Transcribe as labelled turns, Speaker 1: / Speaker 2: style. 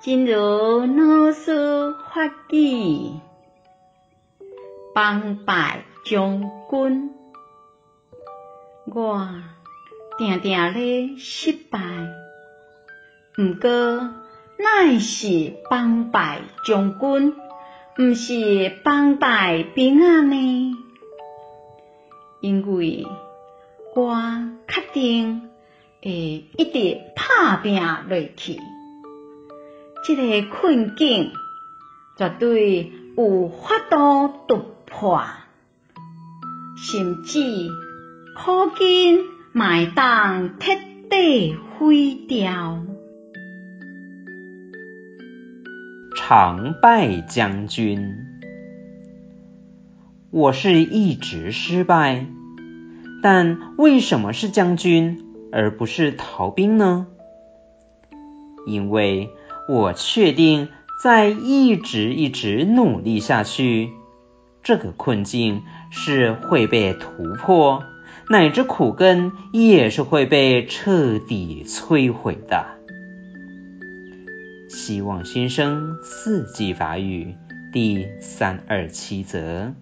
Speaker 1: 真如老师法语，帮败将军，我定定咧失败，毋过乃是帮败将军，毋是帮败兵啊呢？因为我确定会一直打拼落去。这个困境绝对有法度突破，甚至苦尽嘛会当彻底毁掉。
Speaker 2: 常败将军，我是一直失败，但为什么是将军而不是逃兵呢？因为我确定，再一直一直努力下去，这个困境是会被突破，乃至苦根也是会被彻底摧毁的。希望新生四季法语第三二七则。